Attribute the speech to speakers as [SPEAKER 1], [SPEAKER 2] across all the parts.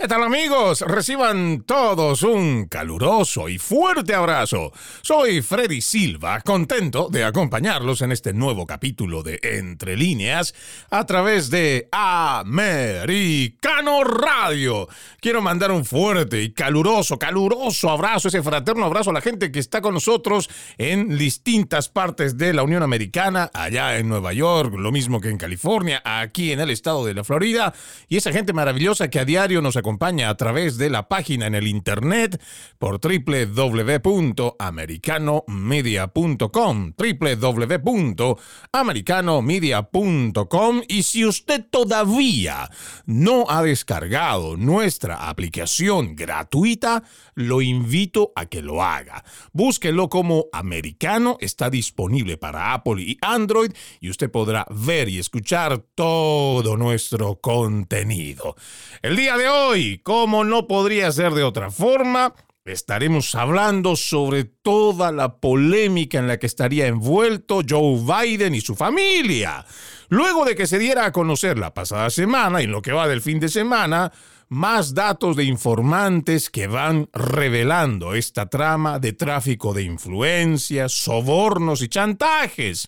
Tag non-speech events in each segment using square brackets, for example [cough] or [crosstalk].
[SPEAKER 1] ¿Qué tal amigos? Reciban todos un caluroso y fuerte abrazo. Soy Freddy Silva, contento de acompañarlos en este nuevo capítulo de Entre líneas a través de Americano Radio. Quiero mandar un fuerte y caluroso, caluroso abrazo, ese fraterno abrazo a la gente que está con nosotros en distintas partes de la Unión Americana, allá en Nueva York, lo mismo que en California, aquí en el estado de la Florida, y esa gente maravillosa que a diario nos acompaña acompaña a través de la página en el internet por www.americanomedia.com, www.americanomedia.com y si usted todavía no ha descargado nuestra aplicación gratuita, lo invito a que lo haga. Búsquelo como Americano, está disponible para Apple y Android y usted podrá ver y escuchar todo nuestro contenido. El día de hoy como no podría ser de otra forma, estaremos hablando sobre toda la polémica en la que estaría envuelto Joe Biden y su familia. Luego de que se diera a conocer la pasada semana y en lo que va del fin de semana, más datos de informantes que van revelando esta trama de tráfico de influencias, sobornos y chantajes.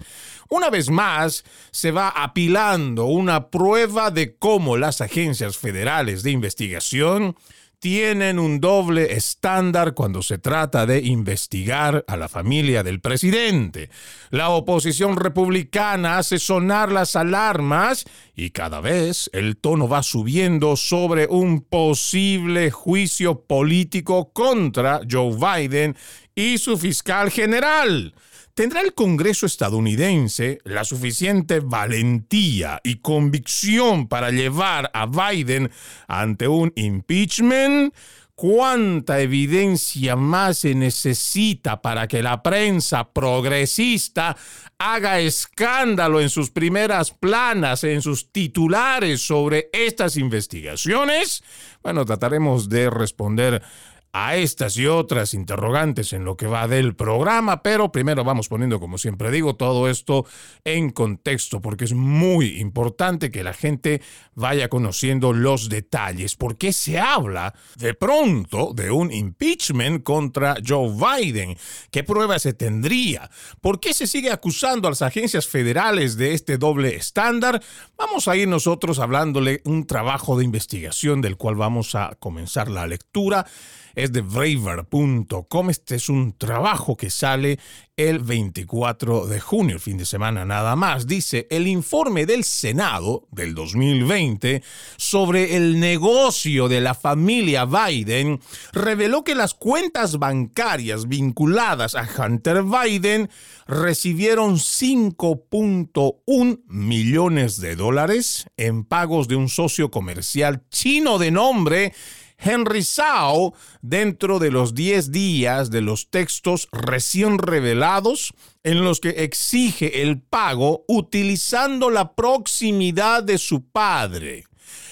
[SPEAKER 1] Una vez más, se va apilando una prueba de cómo las agencias federales de investigación tienen un doble estándar cuando se trata de investigar a la familia del presidente. La oposición republicana hace sonar las alarmas y cada vez el tono va subiendo sobre un posible juicio político contra Joe Biden y su fiscal general. ¿Tendrá el Congreso estadounidense la suficiente valentía y convicción para llevar a Biden ante un impeachment? ¿Cuánta evidencia más se necesita para que la prensa progresista haga escándalo en sus primeras planas, en sus titulares sobre estas investigaciones? Bueno, trataremos de responder a estas y otras interrogantes en lo que va del programa, pero primero vamos poniendo, como siempre digo, todo esto en contexto, porque es muy importante que la gente vaya conociendo los detalles. ¿Por qué se habla de pronto de un impeachment contra Joe Biden? ¿Qué pruebas se tendría? ¿Por qué se sigue acusando a las agencias federales de este doble estándar? Vamos a ir nosotros hablándole un trabajo de investigación del cual vamos a comenzar la lectura es de braver.com. Este es un trabajo que sale el 24 de junio, el fin de semana nada más. Dice, el informe del Senado del 2020 sobre el negocio de la familia Biden reveló que las cuentas bancarias vinculadas a Hunter Biden recibieron 5.1 millones de dólares en pagos de un socio comercial chino de nombre Henry Sao dentro de los 10 días de los textos recién revelados en los que exige el pago utilizando la proximidad de su padre.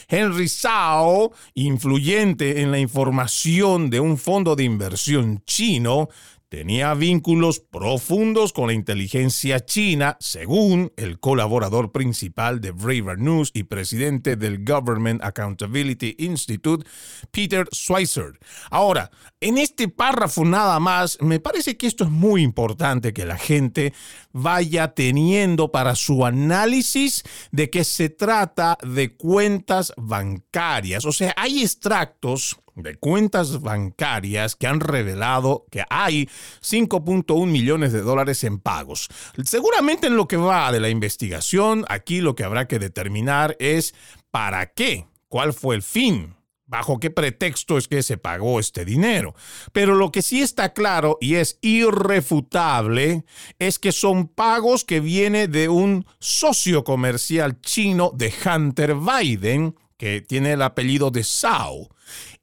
[SPEAKER 1] Henry Sao, influyente en la información de un fondo de inversión chino, tenía vínculos profundos con la inteligencia china, según el colaborador principal de Braver News y presidente del Government Accountability Institute, Peter Schweizer. Ahora, en este párrafo nada más, me parece que esto es muy importante que la gente vaya teniendo para su análisis de que se trata de cuentas bancarias. O sea, hay extractos de cuentas bancarias que han revelado que hay 5.1 millones de dólares en pagos. Seguramente en lo que va de la investigación, aquí lo que habrá que determinar es para qué, cuál fue el fin, bajo qué pretexto es que se pagó este dinero. Pero lo que sí está claro y es irrefutable es que son pagos que viene de un socio comercial chino de Hunter Biden que tiene el apellido de Sao.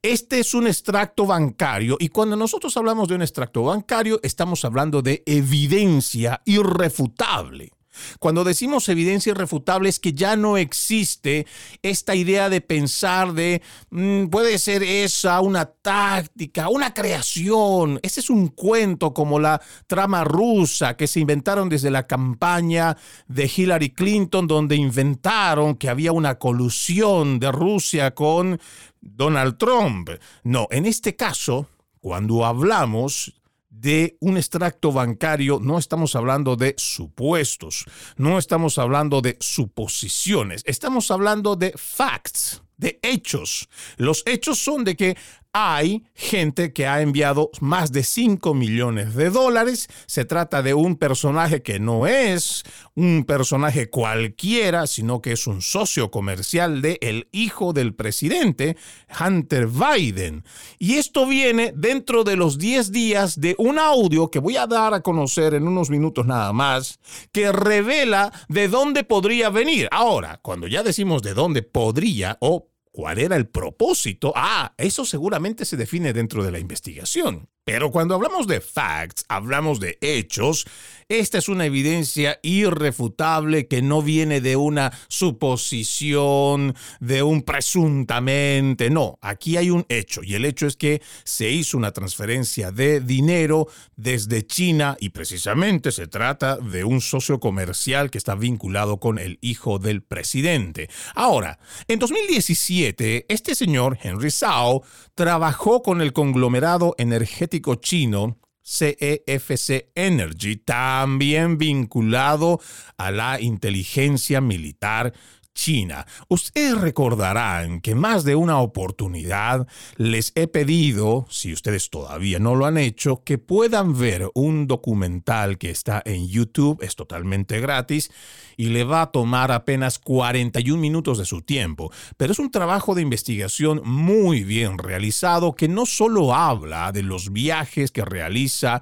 [SPEAKER 1] Este es un extracto bancario y cuando nosotros hablamos de un extracto bancario estamos hablando de evidencia irrefutable. Cuando decimos evidencia irrefutable es que ya no existe esta idea de pensar de mm, puede ser esa una táctica, una creación. Ese es un cuento como la trama rusa que se inventaron desde la campaña de Hillary Clinton donde inventaron que había una colusión de Rusia con Donald Trump. No, en este caso, cuando hablamos de un extracto bancario, no estamos hablando de supuestos, no estamos hablando de suposiciones, estamos hablando de facts, de hechos. Los hechos son de que hay gente que ha enviado más de 5 millones de dólares. Se trata de un personaje que no es un personaje cualquiera, sino que es un socio comercial de el hijo del presidente, Hunter Biden. Y esto viene dentro de los 10 días de un audio que voy a dar a conocer en unos minutos nada más, que revela de dónde podría venir. Ahora, cuando ya decimos de dónde podría o ¿Cuál era el propósito? Ah, eso seguramente se define dentro de la investigación. Pero cuando hablamos de facts, hablamos de hechos, esta es una evidencia irrefutable que no viene de una suposición, de un presuntamente, no, aquí hay un hecho y el hecho es que se hizo una transferencia de dinero desde China y precisamente se trata de un socio comercial que está vinculado con el hijo del presidente. Ahora, en 2017, este señor, Henry Zhao, trabajó con el conglomerado energético chino CEFC Energy, también vinculado a la inteligencia militar China. Ustedes recordarán que más de una oportunidad les he pedido, si ustedes todavía no lo han hecho, que puedan ver un documental que está en YouTube, es totalmente gratis y le va a tomar apenas 41 minutos de su tiempo, pero es un trabajo de investigación muy bien realizado que no solo habla de los viajes que realiza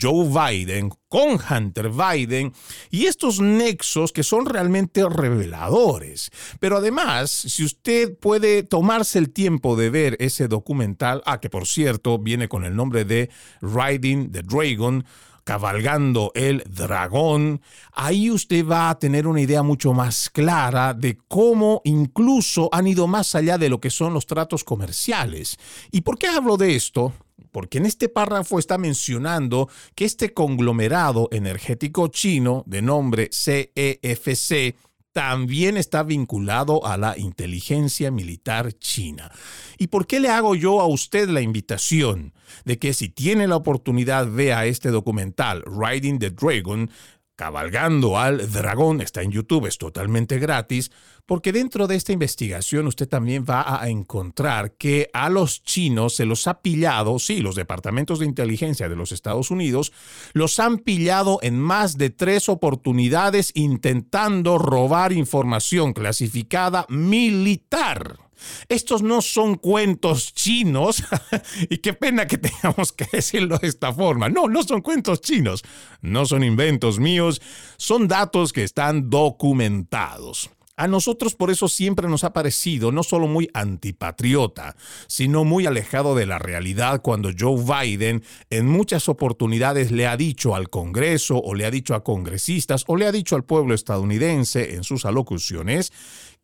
[SPEAKER 1] Joe Biden con Hunter Biden y estos nexos que son realmente reveladores. Pero además, si usted puede tomarse el tiempo de ver ese documental, ah, que por cierto viene con el nombre de Riding the Dragon, cabalgando el dragón, ahí usted va a tener una idea mucho más clara de cómo incluso han ido más allá de lo que son los tratos comerciales. ¿Y por qué hablo de esto? porque en este párrafo está mencionando que este conglomerado energético chino de nombre CEFC e también está vinculado a la inteligencia militar china. ¿Y por qué le hago yo a usted la invitación de que si tiene la oportunidad vea este documental, Riding the Dragon, Cabalgando al Dragón está en YouTube, es totalmente gratis, porque dentro de esta investigación usted también va a encontrar que a los chinos se los ha pillado, sí, los departamentos de inteligencia de los Estados Unidos los han pillado en más de tres oportunidades intentando robar información clasificada militar. Estos no son cuentos chinos, [laughs] y qué pena que tengamos que decirlo de esta forma. No, no son cuentos chinos, no son inventos míos, son datos que están documentados. A nosotros por eso siempre nos ha parecido no solo muy antipatriota, sino muy alejado de la realidad cuando Joe Biden en muchas oportunidades le ha dicho al Congreso o le ha dicho a congresistas o le ha dicho al pueblo estadounidense en sus alocuciones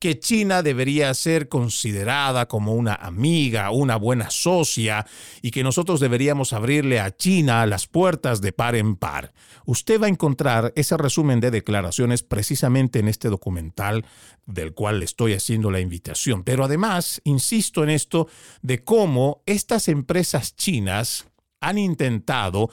[SPEAKER 1] que China debería ser considerada como una amiga, una buena socia, y que nosotros deberíamos abrirle a China las puertas de par en par. Usted va a encontrar ese resumen de declaraciones precisamente en este documental del cual le estoy haciendo la invitación. Pero además, insisto en esto de cómo estas empresas chinas han intentado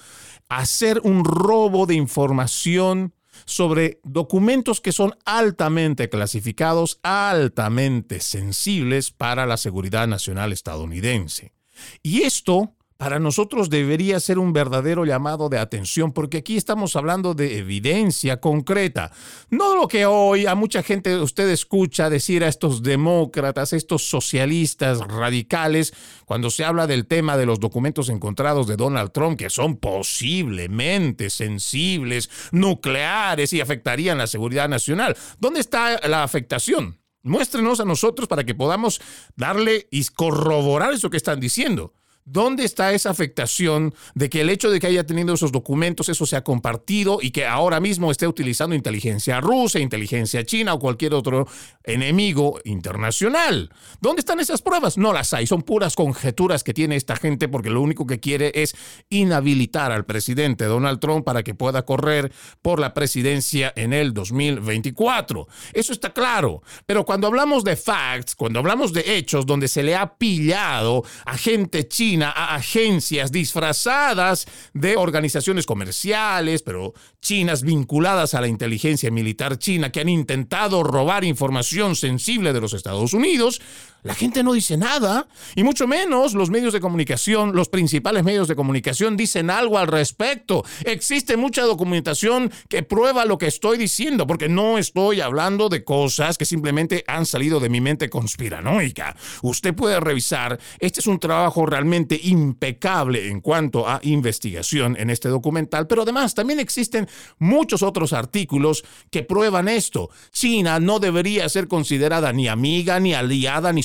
[SPEAKER 1] hacer un robo de información sobre documentos que son altamente clasificados, altamente sensibles para la seguridad nacional estadounidense. Y esto para nosotros debería ser un verdadero llamado de atención, porque aquí estamos hablando de evidencia concreta. No lo que hoy a mucha gente usted escucha decir a estos demócratas, estos socialistas radicales, cuando se habla del tema de los documentos encontrados de Donald Trump, que son posiblemente sensibles, nucleares y afectarían la seguridad nacional. ¿Dónde está la afectación? Muéstrenos a nosotros para que podamos darle y corroborar eso que están diciendo. ¿Dónde está esa afectación de que el hecho de que haya tenido esos documentos, eso se ha compartido y que ahora mismo esté utilizando inteligencia rusa, inteligencia china o cualquier otro enemigo internacional? ¿Dónde están esas pruebas? No las hay, son puras conjeturas que tiene esta gente porque lo único que quiere es inhabilitar al presidente Donald Trump para que pueda correr por la presidencia en el 2024. Eso está claro, pero cuando hablamos de facts, cuando hablamos de hechos donde se le ha pillado a gente china, a agencias disfrazadas de organizaciones comerciales, pero chinas vinculadas a la inteligencia militar china que han intentado robar información sensible de los Estados Unidos, la gente no dice nada, y mucho menos los medios de comunicación, los principales medios de comunicación dicen algo al respecto. Existe mucha documentación que prueba lo que estoy diciendo, porque no estoy hablando de cosas que simplemente han salido de mi mente conspiranoica. Usted puede revisar, este es un trabajo realmente impecable en cuanto a investigación en este documental, pero además también existen muchos otros artículos que prueban esto. China no debería ser considerada ni amiga, ni aliada, ni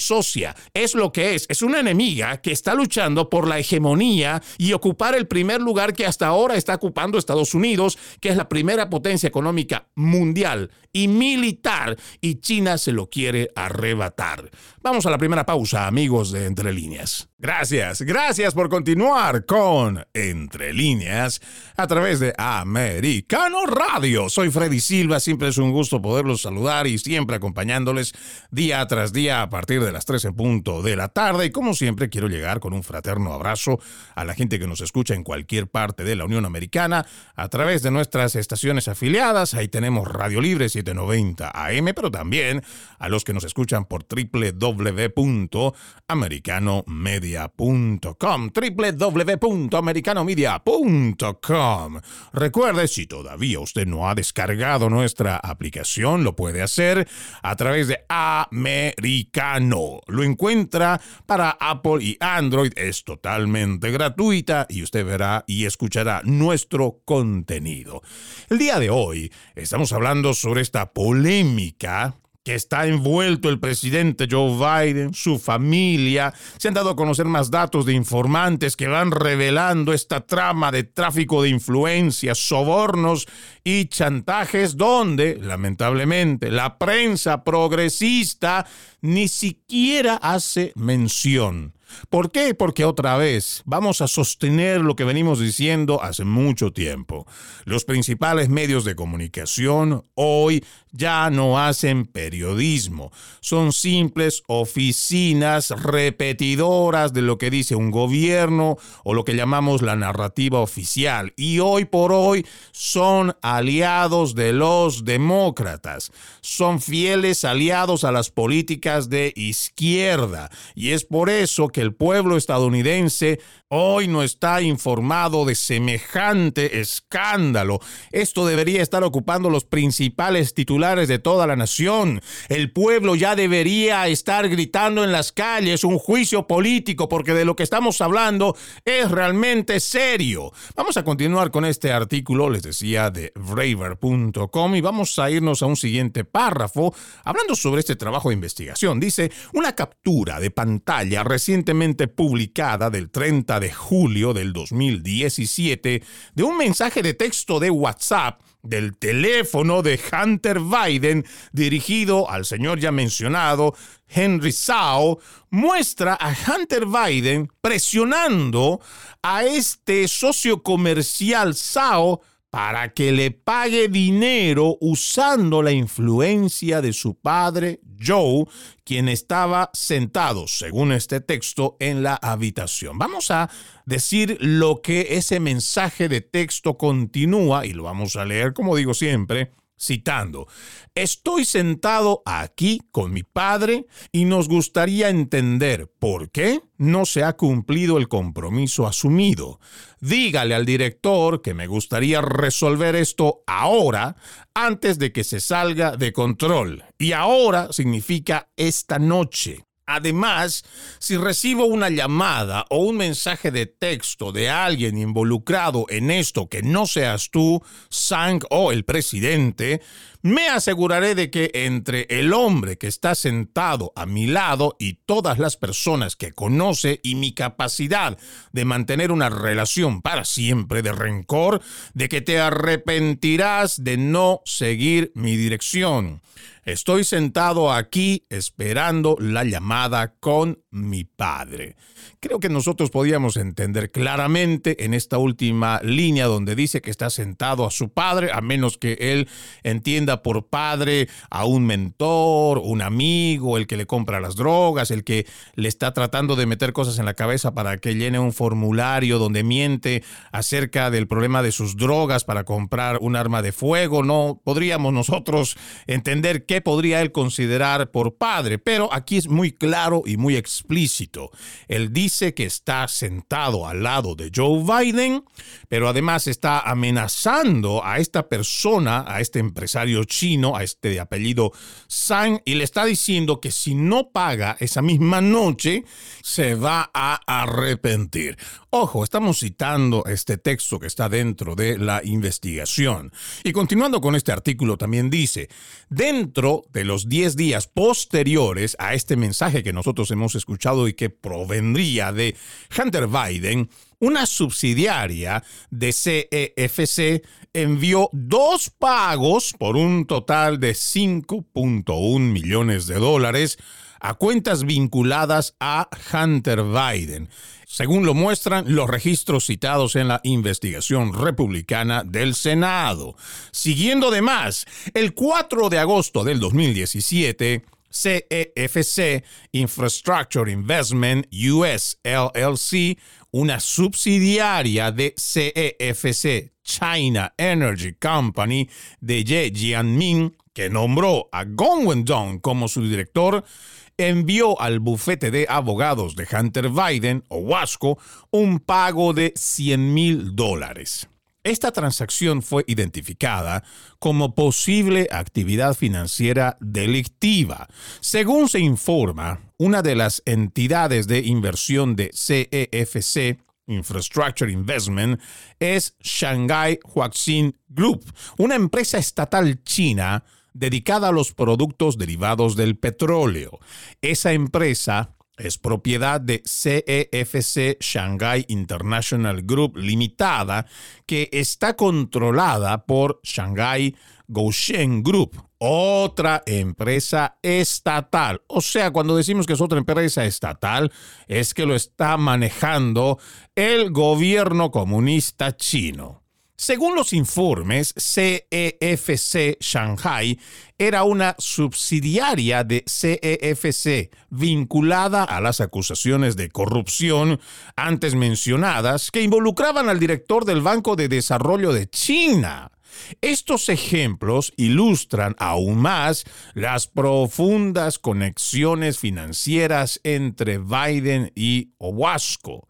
[SPEAKER 1] Es lo que es. Es una enemiga que está luchando por la hegemonía y ocupar el primer lugar que hasta ahora está ocupando Estados Unidos, que es la primera potencia económica mundial y militar, y China se lo quiere arrebatar. Vamos a la primera pausa, amigos de Entre Líneas. Gracias, gracias por continuar con Entre Líneas a través de Americano Radio. Soy Freddy Silva, siempre es un gusto poderlos saludar y siempre acompañándoles día tras día a partir de las 13 en punto de la tarde. Y como siempre, quiero llegar con un fraterno abrazo a la gente que nos escucha en cualquier parte de la Unión Americana a través de nuestras estaciones afiliadas. Ahí tenemos Radio Libre 790 AM, pero también a los que nos escuchan por www.americanomedia www.americanomedia.com www.americanomedia.com Recuerde, si todavía usted no ha descargado nuestra aplicación, lo puede hacer a través de Americano. Lo encuentra para Apple y Android, es totalmente gratuita y usted verá y escuchará nuestro contenido. El día de hoy estamos hablando sobre esta polémica que está envuelto el presidente Joe Biden, su familia. Se han dado a conocer más datos de informantes que van revelando esta trama de tráfico de influencias, sobornos y chantajes donde, lamentablemente, la prensa progresista ni siquiera hace mención. ¿Por qué? Porque otra vez vamos a sostener lo que venimos diciendo hace mucho tiempo. Los principales medios de comunicación hoy ya no hacen periodismo, son simples oficinas repetidoras de lo que dice un gobierno o lo que llamamos la narrativa oficial y hoy por hoy son aliados de los demócratas, son fieles aliados a las políticas de izquierda y es por eso que el pueblo estadounidense hoy no está informado de semejante escándalo. Esto debería estar ocupando los principales titulares de toda la nación. El pueblo ya debería estar gritando en las calles un juicio político porque de lo que estamos hablando es realmente serio. Vamos a continuar con este artículo, les decía, de braver.com y vamos a irnos a un siguiente párrafo hablando sobre este trabajo de investigación. Dice, una captura de pantalla recientemente publicada del 30 de julio del 2017 de un mensaje de texto de WhatsApp del teléfono de Hunter Biden dirigido al señor ya mencionado, Henry Sao, muestra a Hunter Biden presionando a este socio comercial Sao para que le pague dinero usando la influencia de su padre Joe, quien estaba sentado, según este texto, en la habitación. Vamos a decir lo que ese mensaje de texto continúa y lo vamos a leer, como digo siempre, citando, estoy sentado aquí con mi padre y nos gustaría entender por qué no se ha cumplido el compromiso asumido. Dígale al director que me gustaría resolver esto ahora, antes de que se salga de control. Y ahora significa esta noche. Además, si recibo una llamada o un mensaje de texto de alguien involucrado en esto que no seas tú, Sang o el presidente, me aseguraré de que entre el hombre que está sentado a mi lado y todas las personas que conoce y mi capacidad de mantener una relación para siempre de rencor, de que te arrepentirás de no seguir mi dirección. Estoy sentado aquí esperando la llamada con mi padre. Creo que nosotros podíamos entender claramente en esta última línea donde dice que está sentado a su padre, a menos que él entienda por padre a un mentor, un amigo, el que le compra las drogas, el que le está tratando de meter cosas en la cabeza para que llene un formulario donde miente acerca del problema de sus drogas para comprar un arma de fuego. No podríamos nosotros entender qué podría él considerar por padre, pero aquí es muy claro y muy explícito. Él dice que está sentado al lado de Joe Biden, pero además está amenazando a esta persona, a este empresario chino, a este de apellido Zhang, y le está diciendo que si no paga esa misma noche, se va a arrepentir. Ojo, estamos citando este texto que está dentro de la investigación. Y continuando con este artículo, también dice, dentro de los 10 días posteriores a este mensaje que nosotros hemos escuchado y que provendría de Hunter Biden, una subsidiaria de CEFC envió dos pagos por un total de 5.1 millones de dólares a cuentas vinculadas a Hunter Biden según lo muestran los registros citados en la investigación republicana del Senado. Siguiendo además, el 4 de agosto del 2017, CEFC Infrastructure Investment US LLC, una subsidiaria de CEFC China Energy Company de Ye Jianming, que nombró a Gong Wendong como su director, envió al bufete de abogados de Hunter Biden, o Wasco, un pago de 100 mil dólares. Esta transacción fue identificada como posible actividad financiera delictiva. Según se informa, una de las entidades de inversión de CEFC, Infrastructure Investment, es Shanghai Huaxin Group, una empresa estatal china dedicada a los productos derivados del petróleo. Esa empresa es propiedad de CEFC Shanghai International Group Limitada, que está controlada por Shanghai Goshen Group, otra empresa estatal. O sea, cuando decimos que es otra empresa estatal, es que lo está manejando el gobierno comunista chino. Según los informes, CEFC Shanghai era una subsidiaria de CEFC vinculada a las acusaciones de corrupción antes mencionadas que involucraban al director del Banco de Desarrollo de China. Estos ejemplos ilustran aún más las profundas conexiones financieras entre Biden y Owasco.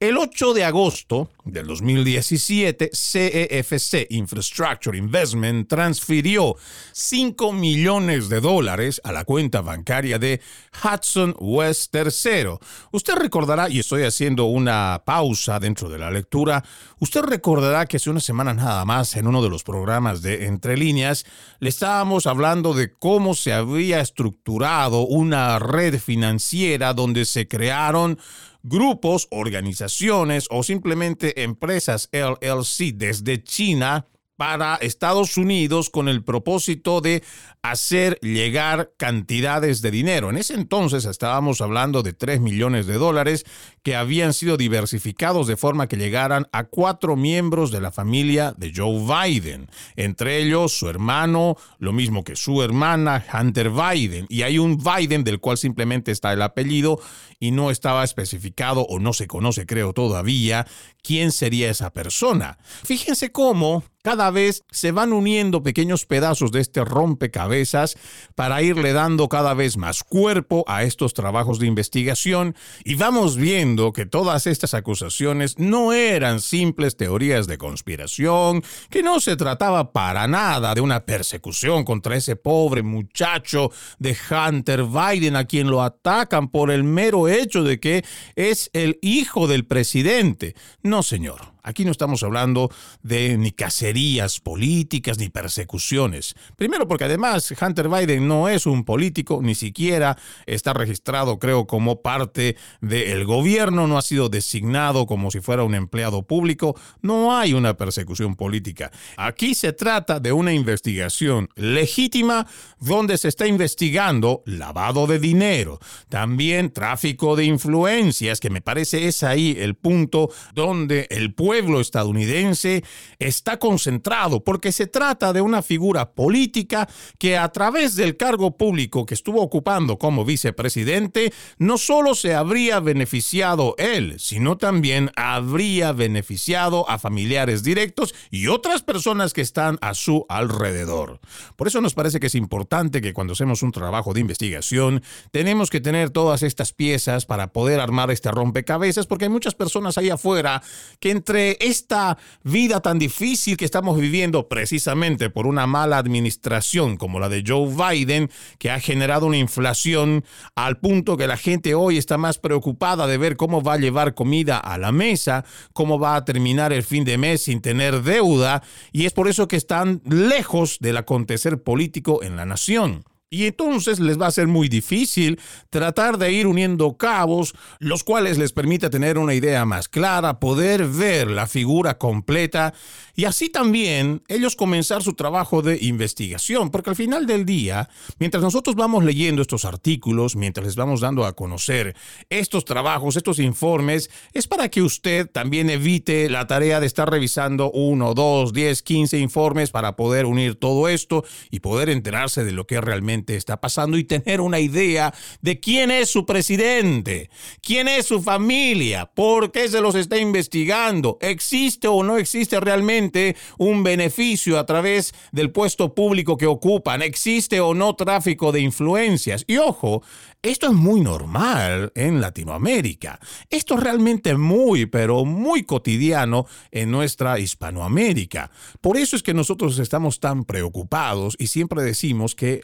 [SPEAKER 1] El 8 de agosto del 2017, CEFC Infrastructure Investment transfirió 5 millones de dólares a la cuenta bancaria de Hudson West III. Usted recordará, y estoy haciendo una pausa dentro de la lectura, usted recordará que hace una semana nada más en uno de los programas de Entre Líneas, le estábamos hablando de cómo se había estructurado una red financiera donde se crearon grupos, organizaciones o simplemente empresas LLC desde China para Estados Unidos con el propósito de hacer llegar cantidades de dinero. En ese entonces estábamos hablando de 3 millones de dólares que habían sido diversificados de forma que llegaran a cuatro miembros de la familia de Joe Biden, entre ellos su hermano, lo mismo que su hermana Hunter Biden, y hay un Biden del cual simplemente está el apellido y no estaba especificado o no se conoce creo todavía quién sería esa persona. Fíjense cómo cada vez se van uniendo pequeños pedazos de este rompecabezas para irle dando cada vez más cuerpo a estos trabajos de investigación y vamos viendo que todas estas acusaciones no eran simples teorías de conspiración, que no se trataba para nada de una persecución contra ese pobre muchacho de Hunter Biden a quien lo atacan por el mero hecho de que es el hijo del presidente. No, señor. Aquí no estamos hablando de ni cacerías políticas ni persecuciones. Primero porque además Hunter Biden no es un político, ni siquiera está registrado creo como parte del gobierno, no ha sido designado como si fuera un empleado público, no hay una persecución política. Aquí se trata de una investigación legítima donde se está investigando lavado de dinero, también tráfico de influencias, que me parece es ahí el punto donde el pueblo pueblo estadounidense está concentrado porque se trata de una figura política que a través del cargo público que estuvo ocupando como vicepresidente, no solo se habría beneficiado él, sino también habría beneficiado a familiares directos y otras personas que están a su alrededor. Por eso nos parece que es importante que cuando hacemos un trabajo de investigación, tenemos que tener todas estas piezas para poder armar este rompecabezas, porque hay muchas personas ahí afuera que entre esta vida tan difícil que estamos viviendo precisamente por una mala administración como la de Joe Biden, que ha generado una inflación al punto que la gente hoy está más preocupada de ver cómo va a llevar comida a la mesa, cómo va a terminar el fin de mes sin tener deuda, y es por eso que están lejos del acontecer político en la nación. Y entonces les va a ser muy difícil tratar de ir uniendo cabos, los cuales les permita tener una idea más clara, poder ver la figura completa y así también ellos comenzar su trabajo de investigación, porque al final del día, mientras nosotros vamos leyendo estos artículos, mientras les vamos dando a conocer estos trabajos, estos informes, es para que usted también evite la tarea de estar revisando uno, dos, diez, quince informes para poder unir todo esto y poder enterarse de lo que realmente está pasando y tener una idea de quién es su presidente, quién es su familia, por qué se los está investigando, existe o no existe realmente un beneficio a través del puesto público que ocupan, existe o no tráfico de influencias. Y ojo, esto es muy normal en Latinoamérica. Esto es realmente muy, pero muy cotidiano en nuestra Hispanoamérica. Por eso es que nosotros estamos tan preocupados y siempre decimos que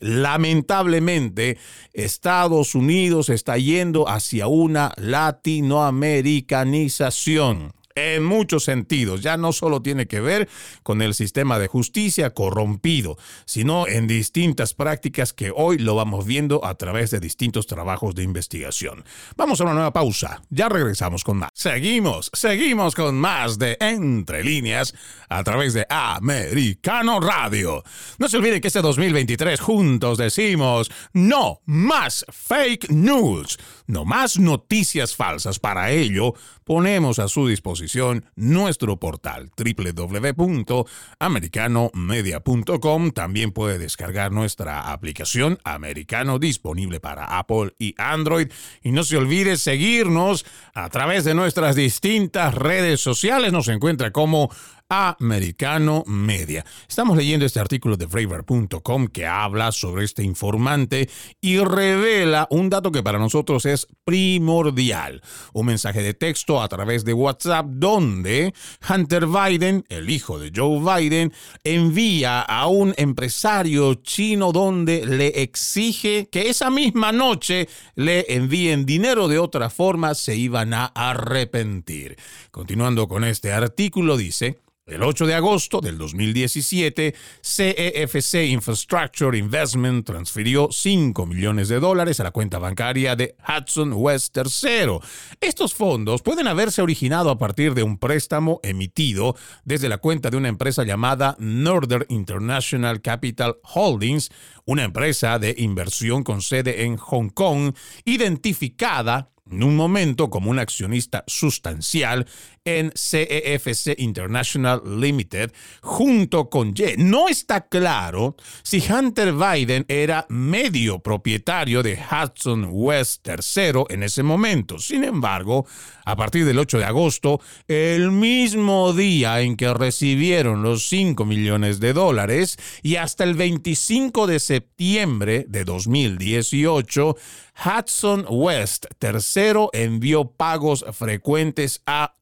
[SPEAKER 1] lamentablemente Estados Unidos está yendo hacia una latinoamericanización en muchos sentidos. Ya no solo tiene que ver con el sistema de justicia corrompido, sino en distintas prácticas que hoy lo vamos viendo a través de distintos trabajos de investigación. Vamos a una nueva pausa. Ya regresamos con más. Seguimos, seguimos con más de Entre líneas a través de Americano Radio. No se olviden que este 2023 juntos decimos no más fake news, no más noticias falsas. Para ello, ponemos a su disposición nuestro portal www.americanomedia.com. También puede descargar nuestra aplicación Americano disponible para Apple y Android. Y no se olvide seguirnos a través de nuestras distintas redes sociales. Nos encuentra como Americano Media. Estamos leyendo este artículo de Braver.com que habla sobre este informante y revela un dato que para nosotros es primordial. Un mensaje de texto a través de WhatsApp donde Hunter Biden, el hijo de Joe Biden, envía a un empresario chino donde le exige que esa misma noche le envíen dinero. De otra forma se iban a arrepentir. Continuando con este artículo dice, el 8 de agosto del 2017, CEFC Infrastructure Investment transfirió 5 millones de dólares a la cuenta bancaria de Hudson West III. Estos fondos pueden haberse originado a partir de un préstamo emitido desde la cuenta de una empresa llamada Northern International Capital Holdings, una empresa de inversión con sede en Hong Kong, identificada en un momento como un accionista sustancial en CEFC e International Limited junto con Ye. No está claro si Hunter Biden era medio propietario de Hudson West III en ese momento. Sin embargo, a partir del 8 de agosto, el mismo día en que recibieron los 5 millones de dólares y hasta el 25 de septiembre de 2018, Hudson West III envió pagos frecuentes a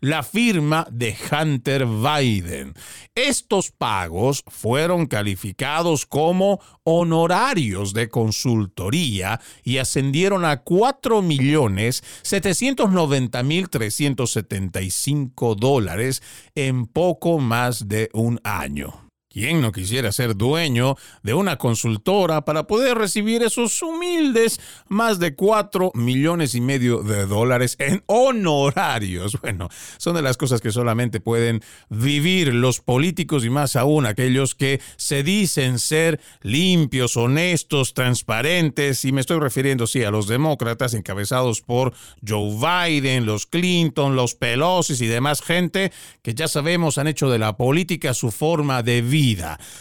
[SPEAKER 1] La firma de Hunter Biden. Estos pagos fueron calificados como honorarios de consultoría y ascendieron a 4.790.375 dólares en poco más de un año. ¿Quién no quisiera ser dueño de una consultora para poder recibir esos humildes más de 4 millones y medio de dólares en honorarios? Bueno, son de las cosas que solamente pueden vivir los políticos y más aún aquellos que se dicen ser limpios, honestos, transparentes. Y me estoy refiriendo, sí, a los demócratas encabezados por Joe Biden, los Clinton, los Pelosi y demás gente que ya sabemos han hecho de la política su forma de vida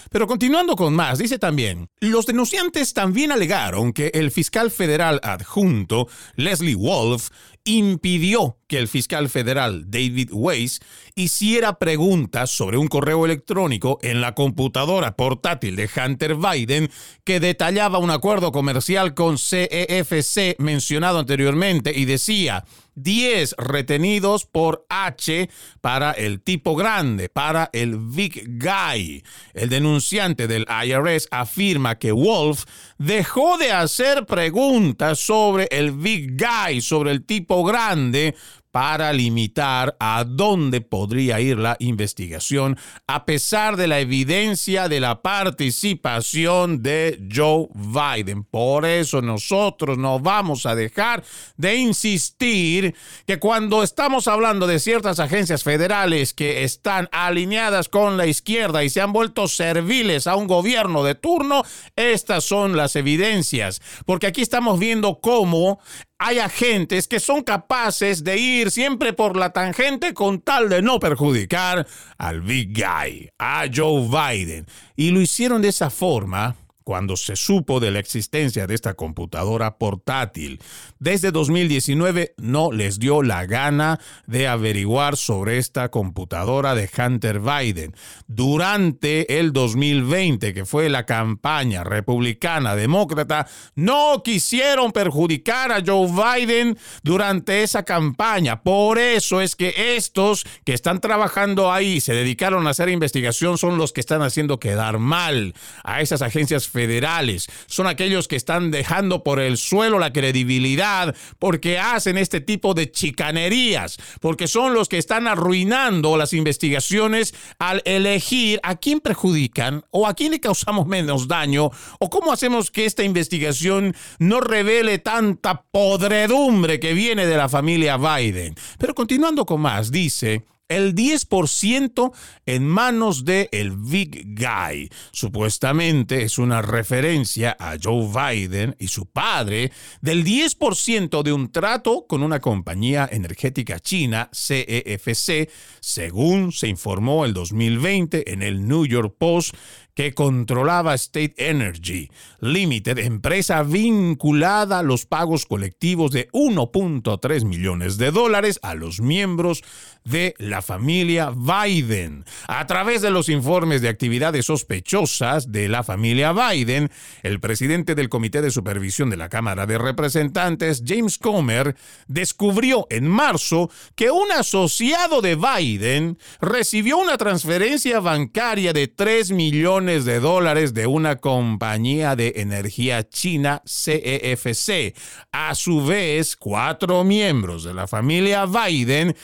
[SPEAKER 1] pero continuando con más, dice también, los denunciantes también alegaron que el fiscal federal adjunto, Leslie Wolf, impidió que el fiscal federal David Weiss hiciera preguntas sobre un correo electrónico en la computadora portátil de Hunter Biden que detallaba un acuerdo comercial con CEFC e mencionado anteriormente y decía 10 retenidos por H para el tipo grande, para el Big Guy. El denunciante del IRS afirma que Wolf dejó de hacer preguntas sobre el Big Guy, sobre el tipo grande, para limitar a dónde podría ir la investigación, a pesar de la evidencia de la participación de Joe Biden. Por eso nosotros no vamos a dejar de insistir que cuando estamos hablando de ciertas agencias federales que están alineadas con la izquierda y se han vuelto serviles a un gobierno de turno, estas son las evidencias. Porque aquí estamos viendo cómo hay agentes que son capaces de ir siempre por la tangente con tal de no perjudicar al Big Guy, a Joe Biden. Y lo hicieron de esa forma cuando se supo de la existencia de esta computadora portátil. Desde 2019 no les dio la gana de averiguar sobre esta computadora de Hunter Biden. Durante el 2020, que fue la campaña republicana demócrata, no quisieron perjudicar a Joe Biden durante esa campaña. Por eso es que estos que están trabajando ahí, se dedicaron a hacer investigación, son los que están haciendo quedar mal a esas agencias federales federales. Son aquellos que están dejando por el suelo la credibilidad porque hacen este tipo de chicanerías, porque son los que están arruinando las investigaciones al elegir a quién perjudican o a quién le causamos menos daño o cómo hacemos que esta investigación no revele tanta podredumbre que viene de la familia Biden. Pero continuando con más, dice el 10% en manos de el Big Guy. Supuestamente es una referencia a Joe Biden y su padre del 10% de un trato con una compañía energética china, CEFC, e según se informó el 2020 en el New York Post, que controlaba State Energy Limited, empresa vinculada a los pagos colectivos de 1.3 millones de dólares a los miembros de la familia Biden. A través de los informes de actividades sospechosas de la familia Biden, el presidente del Comité de Supervisión de la Cámara de Representantes, James Comer, descubrió en marzo que un asociado de Biden recibió una transferencia bancaria de 3 millones de dólares de una compañía de energía china CEFC. E A su vez, cuatro miembros de la familia Biden,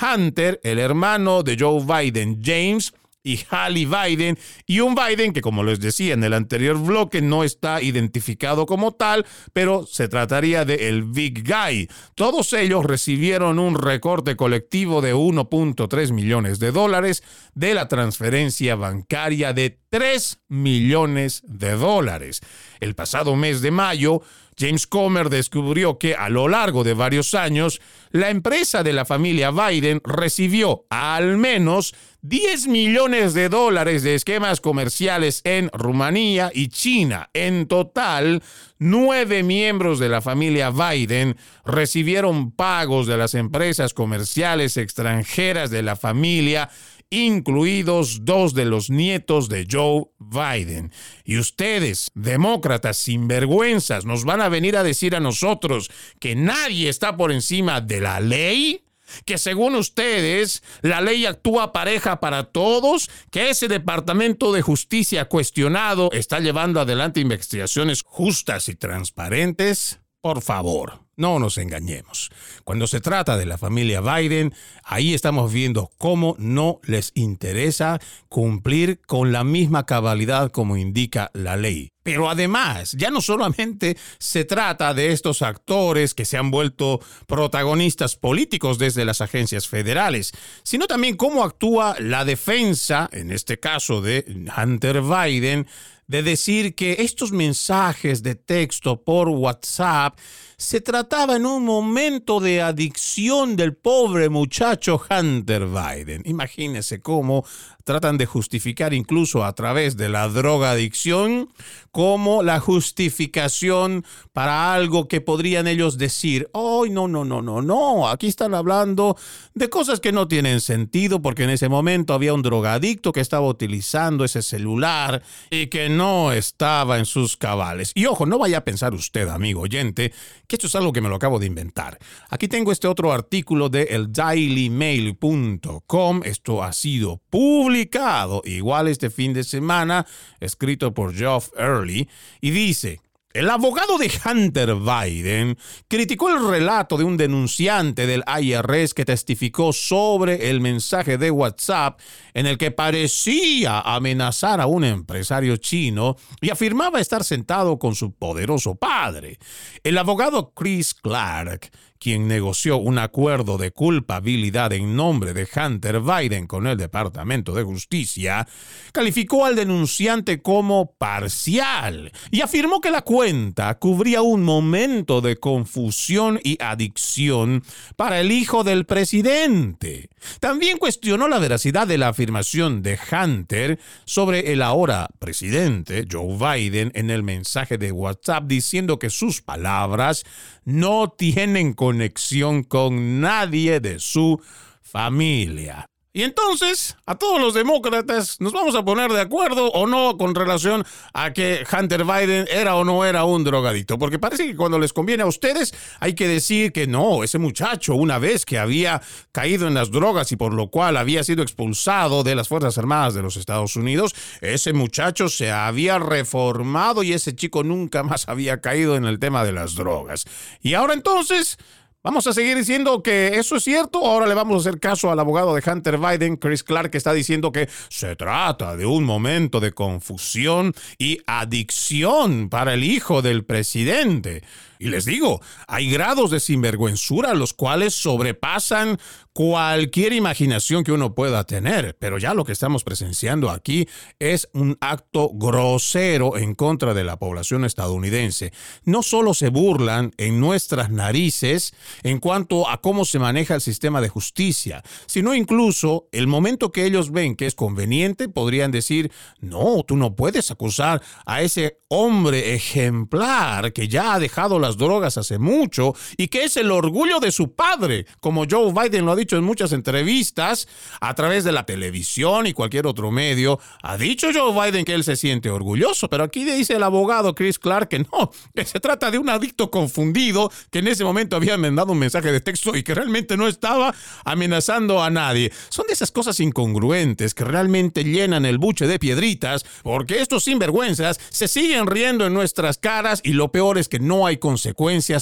[SPEAKER 1] Hunter, el hermano de Joe Biden, James, y Hallie Biden, y un Biden que, como les decía en el anterior bloque, no está identificado como tal, pero se trataría de el Big Guy. Todos ellos recibieron un recorte colectivo de 1.3 millones de dólares de la transferencia bancaria de 3 millones de dólares. El pasado mes de mayo, James Comer descubrió que a lo largo de varios años, la empresa de la familia Biden recibió al menos 10 millones de dólares de esquemas comerciales en Rumanía y China. En total, nueve miembros de la familia Biden recibieron pagos de las empresas comerciales extranjeras de la familia incluidos dos de los nietos de Joe Biden. Y ustedes, demócratas sinvergüenzas, nos van a venir a decir a nosotros que nadie está por encima de la ley que según ustedes la ley actúa pareja para todos, que ese Departamento de Justicia cuestionado está llevando adelante investigaciones justas y transparentes. Por favor, no nos engañemos. Cuando se trata de la familia Biden, ahí estamos viendo cómo no les interesa cumplir con la misma cabalidad como indica la ley. Pero además, ya no solamente se trata de estos actores que se han vuelto protagonistas políticos desde las agencias federales, sino también cómo actúa la defensa, en este caso de Hunter Biden, de decir que estos mensajes de texto por WhatsApp se trataba en un momento de adicción del pobre muchacho Hunter Biden. Imagínense cómo tratan de justificar incluso a través de la drogadicción como la justificación para algo que podrían ellos decir, oh, no, no, no, no, no, aquí están hablando de cosas que no tienen sentido porque en ese momento había un drogadicto que estaba utilizando ese celular y que no estaba en sus cabales. Y ojo, no vaya a pensar usted, amigo oyente, que esto es algo que me lo acabo de inventar. Aquí tengo este otro artículo de eldailymail.com. Esto ha sido publicado igual este fin de semana, escrito por Geoff Early, y dice, el abogado de Hunter Biden criticó el relato de un denunciante del IRS que testificó sobre el mensaje de WhatsApp en el que parecía amenazar a un empresario chino y afirmaba estar sentado con su poderoso padre. El abogado Chris Clark quien negoció un acuerdo de culpabilidad en nombre de Hunter Biden con el Departamento de Justicia, calificó al denunciante como parcial y afirmó que la cuenta cubría un momento de confusión y adicción para el hijo del presidente. También cuestionó la veracidad de la afirmación de Hunter sobre el ahora presidente Joe Biden en el mensaje de WhatsApp diciendo que sus palabras no tienen conexión con nadie de su familia. Y entonces, a todos los demócratas nos vamos a poner de acuerdo o no con relación a que Hunter Biden era o no era un drogadito. Porque parece que cuando les conviene a ustedes hay que decir que no, ese muchacho una vez que había caído en las drogas y por lo cual había sido expulsado de las Fuerzas Armadas de los Estados Unidos, ese muchacho se había reformado y ese chico nunca más había caído en el tema de las drogas. Y ahora entonces... Vamos a seguir diciendo que eso es cierto. Ahora le vamos a hacer caso al abogado de Hunter Biden, Chris Clark, que está diciendo que se trata de un momento de confusión y adicción para el hijo del presidente. Y les digo, hay grados de sinvergüenzura los cuales sobrepasan cualquier imaginación que uno pueda tener, pero ya lo que estamos presenciando aquí es un acto grosero en contra de la población estadounidense. No solo se burlan en nuestras narices en cuanto a cómo se maneja el sistema de justicia, sino incluso el momento que ellos ven que es conveniente, podrían decir, no, tú no puedes acusar a ese hombre ejemplar que ya ha dejado las drogas hace mucho y que es el orgullo de su padre, como Joe Biden lo ha dicho en muchas entrevistas a través de la televisión y cualquier otro medio. Ha dicho Joe Biden que él se siente orgulloso, pero aquí dice el abogado Chris Clark que no, que se trata de un adicto confundido que en ese momento había mandado un mensaje de texto y que realmente no estaba amenazando a nadie. Son de esas cosas incongruentes que realmente llenan el buche de piedritas porque estos sinvergüenzas se siguen riendo en nuestras caras y lo peor es que no hay consecuencias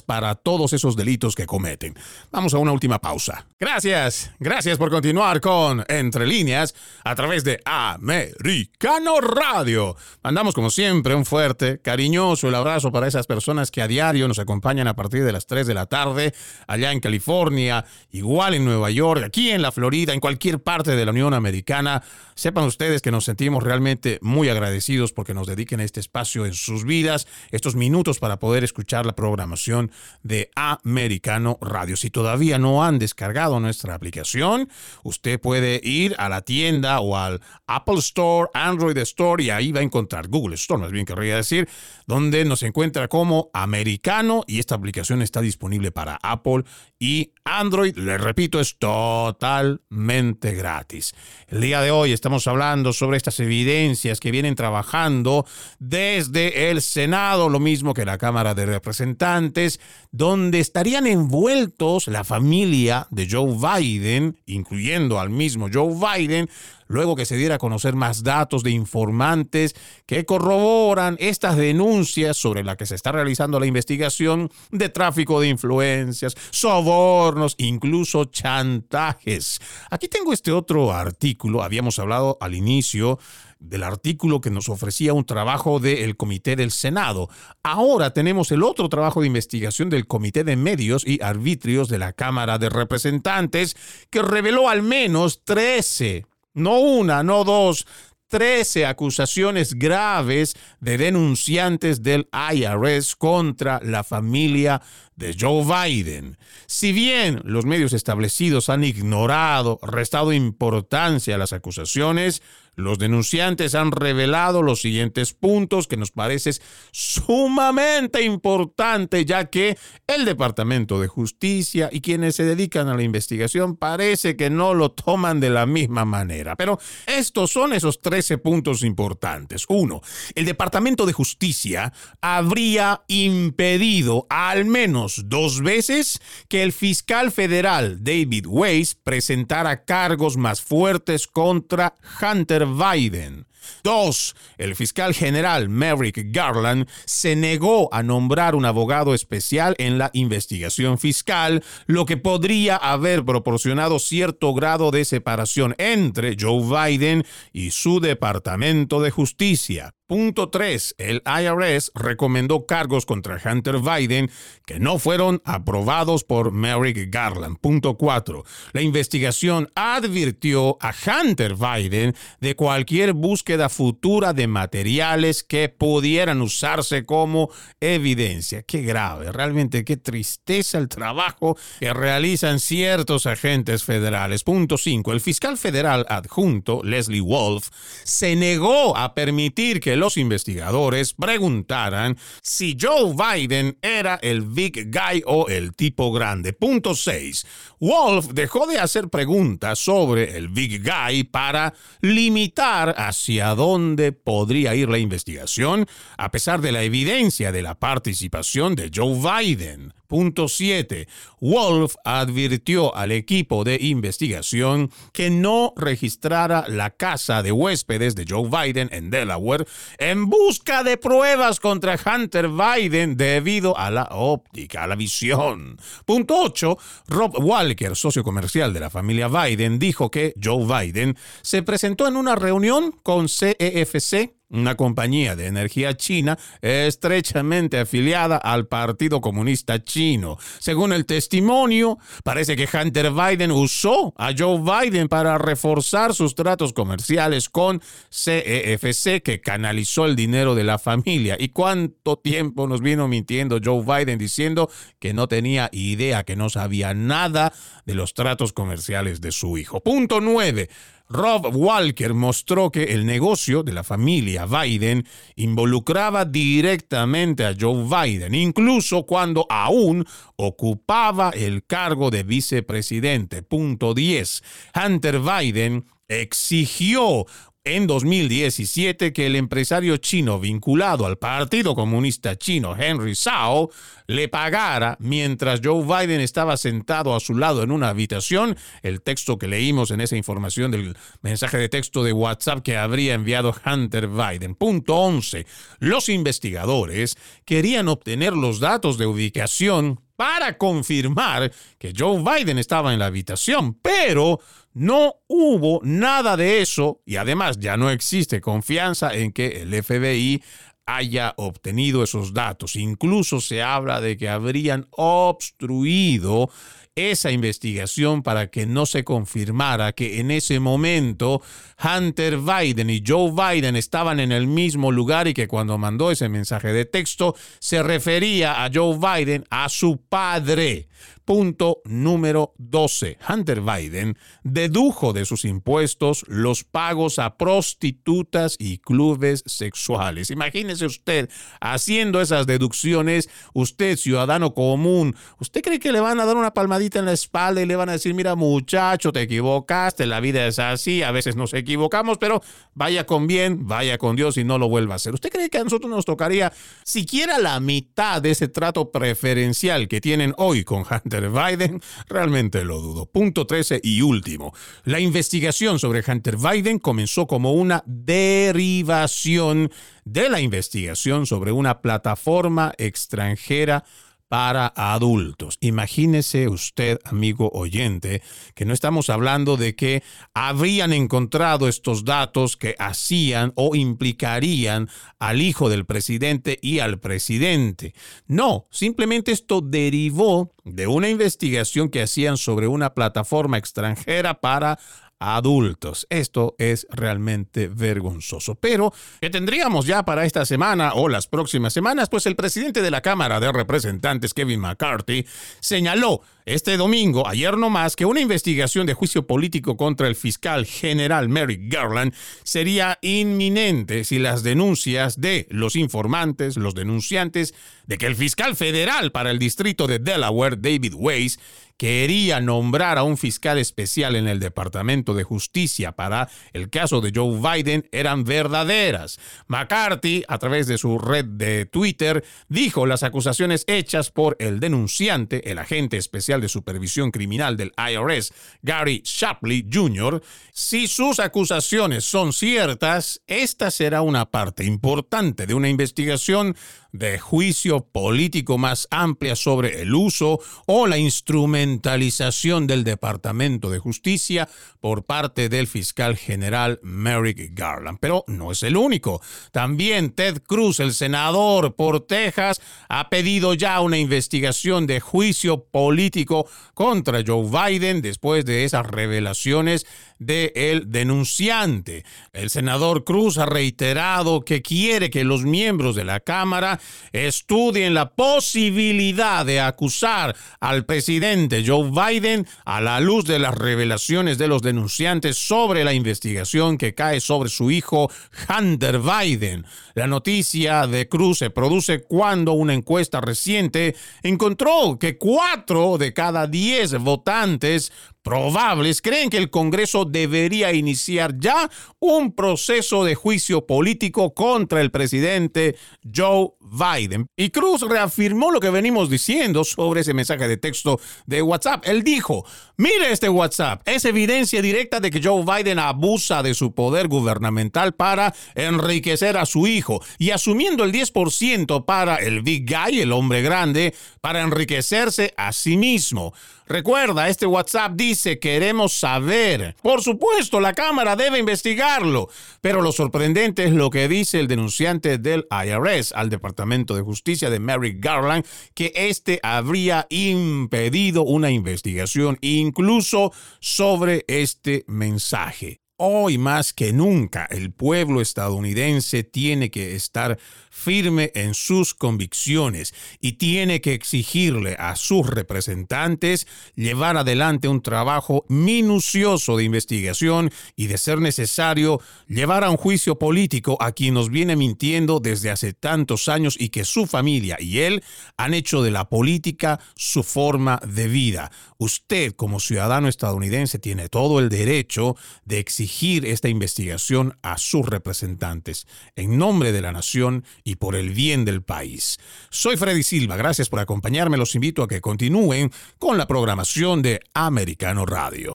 [SPEAKER 1] para todos esos delitos que cometen. Vamos a una última pausa. Gracias, gracias por continuar con Entre líneas a través de Americano Radio. Mandamos como siempre un fuerte, cariñoso el abrazo para esas personas que a diario nos acompañan a partir de las 3 de la tarde allá en California, igual en Nueva York, aquí en la Florida, en cualquier parte de la Unión Americana. Sepan ustedes que nos sentimos realmente muy agradecidos porque nos dediquen este espacio en sus vidas, estos minutos para poder escuchar la programación de Americano Radio. Si todavía no han descargado nuestra aplicación. Usted puede ir a la tienda o al Apple Store, Android Store y ahí va a encontrar Google Store, más bien querría decir, donde nos encuentra como americano y esta aplicación está disponible para Apple y Android. Le repito, es totalmente gratis. El día de hoy estamos hablando sobre estas evidencias que vienen trabajando desde el Senado, lo mismo que la Cámara de Representantes, donde estarían envueltos la familia de Joe Biden, incluyendo al mismo Joe Biden, luego que se diera a conocer más datos de informantes que corroboran estas denuncias sobre las que se está realizando la investigación de tráfico de influencias, sobornos, incluso chantajes. Aquí tengo este otro artículo, habíamos hablado al inicio del artículo que nos ofrecía un trabajo del Comité del Senado. Ahora tenemos el otro trabajo de investigación del Comité de Medios y Arbitrios de la Cámara de Representantes que reveló al menos 13 no una, no dos, 13 acusaciones graves de denunciantes del IRS contra la familia de Joe Biden. Si bien los medios establecidos han ignorado, restado importancia a las acusaciones, los denunciantes han revelado los siguientes puntos que nos parecen sumamente importantes, ya que el Departamento de Justicia y quienes se dedican a la investigación parece que no lo toman de la misma manera. Pero estos son esos 13 puntos importantes. Uno, el Departamento de Justicia habría impedido al menos dos veces que el fiscal federal David Weiss presentara cargos más fuertes contra Hunter Biden. Dos, el fiscal general Merrick Garland se negó a nombrar un abogado especial en la investigación fiscal, lo que podría haber proporcionado cierto grado de separación entre Joe Biden y su Departamento de Justicia. Punto 3. El IRS recomendó cargos contra Hunter Biden que no fueron aprobados por Merrick Garland. Punto 4. La investigación advirtió a Hunter Biden de cualquier búsqueda futura de materiales que pudieran usarse como evidencia. Qué grave, realmente qué tristeza el trabajo que realizan ciertos agentes federales. Punto 5. El fiscal federal adjunto, Leslie Wolf, se negó a permitir que los investigadores preguntaran si Joe Biden era el big guy o el tipo grande. Punto 6. Wolf dejó de hacer preguntas sobre el big guy para limitar hacia dónde podría ir la investigación, a pesar de la evidencia de la participación de Joe Biden. Punto 7. Wolf advirtió al equipo de investigación que no registrara la casa de huéspedes de Joe Biden en Delaware en busca de pruebas contra Hunter Biden debido a la óptica, a la visión. Punto 8. Rob Walker, socio comercial de la familia Biden, dijo que Joe Biden se presentó en una reunión con CEFC una compañía de energía china estrechamente afiliada al Partido Comunista Chino. Según el testimonio, parece que Hunter Biden usó a Joe Biden para reforzar sus tratos comerciales con CEFC, que canalizó el dinero de la familia. ¿Y cuánto tiempo nos vino mintiendo Joe Biden diciendo que no tenía idea, que no sabía nada de los tratos comerciales de su hijo? Punto 9. Rob Walker mostró que el negocio de la familia Biden involucraba directamente a Joe Biden, incluso cuando aún ocupaba el cargo de vicepresidente. Punto 10. Hunter Biden exigió en 2017 que el empresario chino vinculado al Partido Comunista Chino, Henry Zhao, le pagara mientras Joe Biden estaba sentado a su lado en una habitación, el texto que leímos en esa información del mensaje de texto de WhatsApp que habría enviado Hunter Biden. Punto 11. Los investigadores querían obtener los datos de ubicación para confirmar que Joe Biden estaba en la habitación, pero no hubo nada de eso y además ya no existe confianza en que el FBI haya obtenido esos datos. Incluso se habla de que habrían obstruido esa investigación para que no se confirmara que en ese momento Hunter Biden y Joe Biden estaban en el mismo lugar y que cuando mandó ese mensaje de texto se refería a Joe Biden, a su padre. Punto número 12. Hunter Biden dedujo de sus impuestos los pagos a prostitutas y clubes sexuales. Imagínese usted haciendo esas deducciones, usted ciudadano común, ¿usted cree que le van a dar una palmadita en la espalda y le van a decir, mira muchacho, te equivocaste, la vida es así, a veces nos equivocamos, pero vaya con bien, vaya con Dios y no lo vuelva a hacer? ¿Usted cree que a nosotros nos tocaría siquiera la mitad de ese trato preferencial que tienen hoy con Hunter Hunter Biden? Realmente lo dudo. Punto 13 y último. La investigación sobre Hunter Biden comenzó como una derivación de la investigación sobre una plataforma extranjera para adultos. Imagínese usted, amigo oyente, que no estamos hablando de que habrían encontrado estos datos que hacían o implicarían al hijo del presidente y al presidente. No, simplemente esto derivó de una investigación que hacían sobre una plataforma extranjera para adultos. Esto es realmente vergonzoso. Pero, ¿qué tendríamos ya para esta semana o las próximas semanas? Pues el presidente de la Cámara de Representantes, Kevin McCarthy, señaló este domingo, ayer no más, que una investigación de juicio político contra el fiscal general Merrick Garland sería inminente si las denuncias de los informantes, los denunciantes, de que el fiscal federal para el distrito de Delaware, David Weiss, quería nombrar a un fiscal especial en el Departamento de Justicia para el caso de Joe Biden eran verdaderas. McCarthy, a través de su red de Twitter, dijo las acusaciones hechas por el denunciante, el agente especial de supervisión criminal del IRS, Gary Shapley Jr., si sus acusaciones son ciertas, esta será una parte importante de una investigación de juicio político más amplia sobre el uso o la instrumentalización del Departamento de Justicia por parte del fiscal general Merrick Garland. Pero no es el único. También Ted Cruz, el senador por Texas, ha pedido ya una investigación de juicio político contra Joe Biden después de esas revelaciones de el denunciante. El senador Cruz ha reiterado que quiere que los miembros de la Cámara estudien la posibilidad de acusar al presidente Joe Biden a la luz de las revelaciones de los denunciantes sobre la investigación que cae sobre su hijo Hunter Biden. La noticia de Cruz se produce cuando una encuesta reciente encontró que cuatro de cada diez votantes probables creen que el Congreso debería iniciar ya un proceso de juicio político contra el presidente Joe Biden. Y Cruz reafirmó lo que venimos diciendo sobre ese mensaje de texto de WhatsApp. Él dijo, mire este WhatsApp, es evidencia directa de que Joe Biden abusa de su poder gubernamental para enriquecer a su hijo y asumiendo el 10% para el big guy, el hombre grande, para enriquecerse a sí mismo. Recuerda, este WhatsApp dice queremos saber. Por supuesto, la Cámara debe investigarlo. Pero lo sorprendente es lo que dice el denunciante del IRS al Departamento de Justicia de Merrick Garland, que este habría impedido una investigación incluso sobre este mensaje. Hoy más que nunca el pueblo estadounidense tiene que estar firme en sus convicciones y tiene que exigirle a sus representantes llevar adelante un trabajo minucioso de investigación y de ser necesario llevar a un juicio político a quien nos viene mintiendo desde hace tantos años y que su familia y él han hecho de la política su forma de vida. Usted como ciudadano estadounidense tiene todo el derecho de exigir esta investigación a sus representantes en nombre de la nación y por el bien del país. Soy Freddy Silva, gracias por acompañarme, los invito a que continúen con la programación de Americano Radio.